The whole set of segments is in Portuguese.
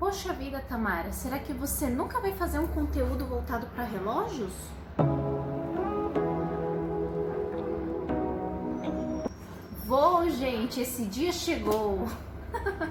Poxa vida, Tamara, será que você nunca vai fazer um conteúdo voltado para relógios? Vou, gente, esse dia chegou.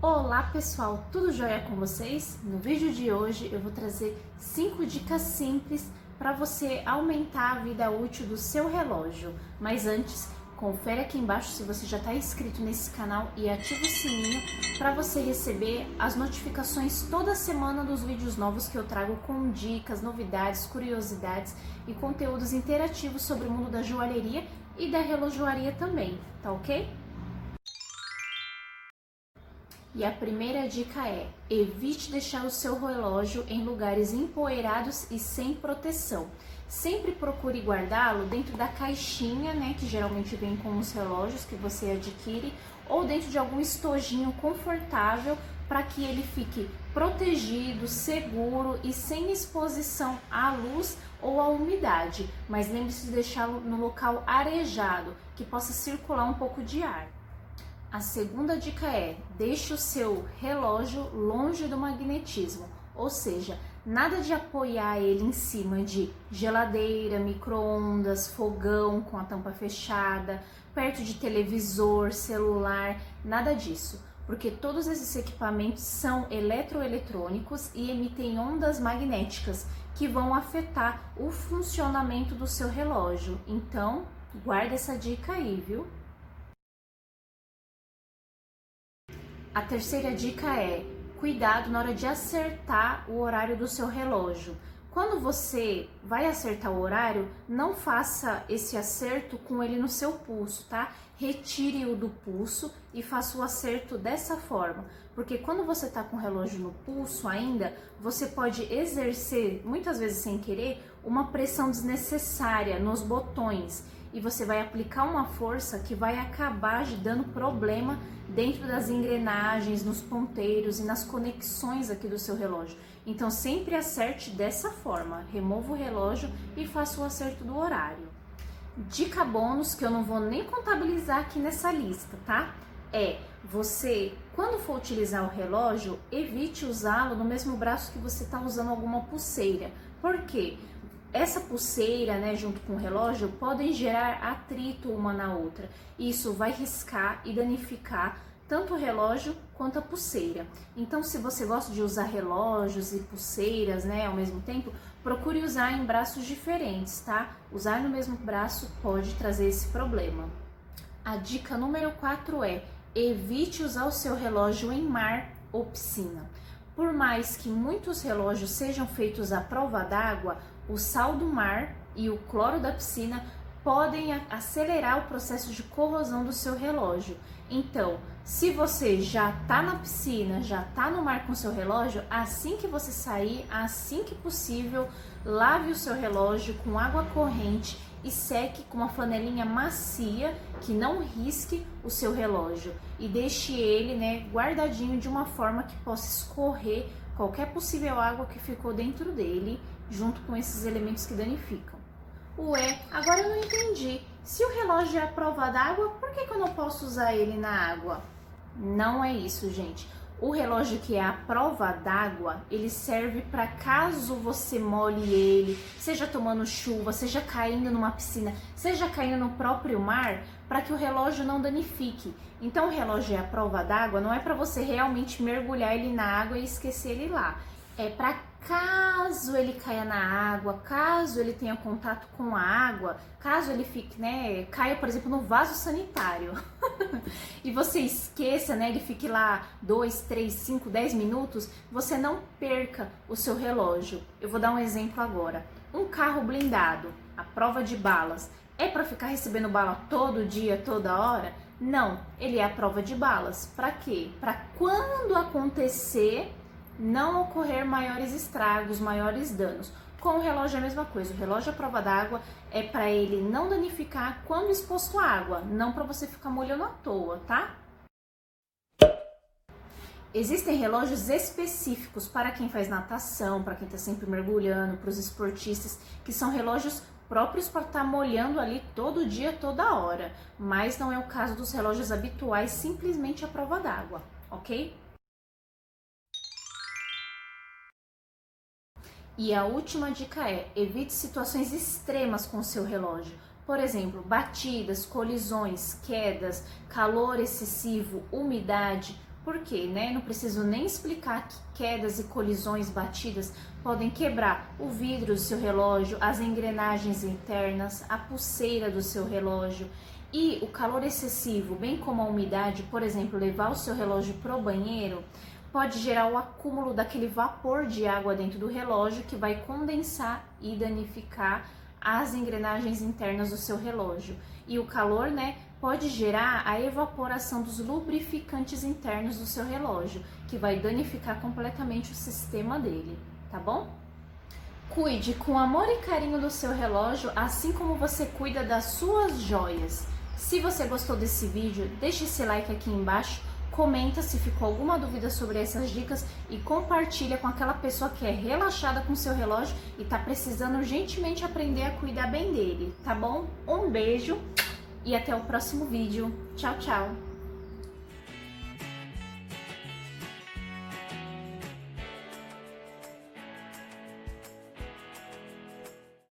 Olá pessoal, tudo jóia com vocês? No vídeo de hoje eu vou trazer 5 dicas simples para você aumentar a vida útil do seu relógio. Mas antes, confere aqui embaixo se você já está inscrito nesse canal e ativa o sininho para você receber as notificações toda semana dos vídeos novos que eu trago com dicas, novidades, curiosidades e conteúdos interativos sobre o mundo da joalheria e da relojoaria também, tá ok? E a primeira dica é: evite deixar o seu relógio em lugares empoeirados e sem proteção. Sempre procure guardá-lo dentro da caixinha, né, que geralmente vem com os relógios que você adquire, ou dentro de algum estojinho confortável para que ele fique protegido, seguro e sem exposição à luz ou à umidade. Mas lembre-se de deixá-lo no local arejado, que possa circular um pouco de ar. A segunda dica é: deixe o seu relógio longe do magnetismo, ou seja, nada de apoiar ele em cima de geladeira, micro-ondas, fogão com a tampa fechada, perto de televisor, celular, nada disso, porque todos esses equipamentos são eletroeletrônicos e emitem ondas magnéticas que vão afetar o funcionamento do seu relógio. Então, guarda essa dica aí, viu? A terceira dica é cuidado na hora de acertar o horário do seu relógio. Quando você vai acertar o horário, não faça esse acerto com ele no seu pulso, tá? Retire-o do pulso e faça o acerto dessa forma, porque quando você está com o relógio no pulso ainda, você pode exercer, muitas vezes sem querer, uma pressão desnecessária nos botões e você vai aplicar uma força que vai acabar dando problema dentro das engrenagens, nos ponteiros e nas conexões aqui do seu relógio. Então sempre acerte dessa forma, remova o relógio e faça o acerto do horário. Dica bônus que eu não vou nem contabilizar aqui nessa lista, tá? É você, quando for utilizar o relógio, evite usá-lo no mesmo braço que você está usando alguma pulseira. Por quê? Essa pulseira, né, junto com o relógio, podem gerar atrito uma na outra. Isso vai riscar e danificar tanto o relógio quanto a pulseira. Então, se você gosta de usar relógios e pulseiras, né, ao mesmo tempo, procure usar em braços diferentes, tá? Usar no mesmo braço pode trazer esse problema. A dica número 4 é: evite usar o seu relógio em mar ou piscina. Por mais que muitos relógios sejam feitos à prova d'água, o sal do mar e o cloro da piscina podem acelerar o processo de corrosão do seu relógio. Então, se você já está na piscina, já está no mar com seu relógio, assim que você sair, assim que possível, lave o seu relógio com água corrente e seque com uma flanelinha macia que não risque o seu relógio e deixe ele, né, guardadinho de uma forma que possa escorrer qualquer possível água que ficou dentro dele junto com esses elementos que danificam. Ué, agora eu não entendi. Se o relógio é a prova d'água, por que, que eu não posso usar ele na água? Não é isso, gente. O relógio que é a prova d'água, ele serve para caso você molhe ele, seja tomando chuva, seja caindo numa piscina, seja caindo no próprio mar, para que o relógio não danifique. Então o relógio é a prova d'água, não é para você realmente mergulhar ele na água e esquecer ele lá. É para caso ele caia na água, caso ele tenha contato com a água, caso ele fique, né, caia, por exemplo, no vaso sanitário e você esqueça, né, ele fique lá 2, 3, 5, 10 minutos, você não perca o seu relógio. Eu vou dar um exemplo agora. Um carro blindado, a prova de balas, é para ficar recebendo bala todo dia, toda hora? Não, ele é a prova de balas. Para quê? Para quando acontecer não ocorrer maiores estragos, maiores danos. Com o relógio é a mesma coisa. O relógio à prova d'água é para ele não danificar quando exposto à água, não para você ficar molhando à toa, tá? Existem relógios específicos para quem faz natação, para quem está sempre mergulhando, para os esportistas, que são relógios próprios para estar tá molhando ali todo dia, toda hora, mas não é o caso dos relógios habituais, simplesmente a prova d'água, ok? E a última dica é: evite situações extremas com o seu relógio. Por exemplo, batidas, colisões, quedas, calor excessivo, umidade. Por quê? Né? Não preciso nem explicar que quedas e colisões, batidas podem quebrar o vidro do seu relógio, as engrenagens internas, a pulseira do seu relógio. E o calor excessivo, bem como a umidade, por exemplo, levar o seu relógio para o banheiro, pode gerar o acúmulo daquele vapor de água dentro do relógio que vai condensar e danificar as engrenagens internas do seu relógio. E o calor, né, pode gerar a evaporação dos lubrificantes internos do seu relógio, que vai danificar completamente o sistema dele, tá bom? Cuide com amor e carinho do seu relógio, assim como você cuida das suas joias. Se você gostou desse vídeo, deixe esse like aqui embaixo comenta se ficou alguma dúvida sobre essas dicas e compartilha com aquela pessoa que é relaxada com seu relógio e está precisando urgentemente aprender a cuidar bem dele, tá bom? Um beijo e até o próximo vídeo. Tchau, tchau!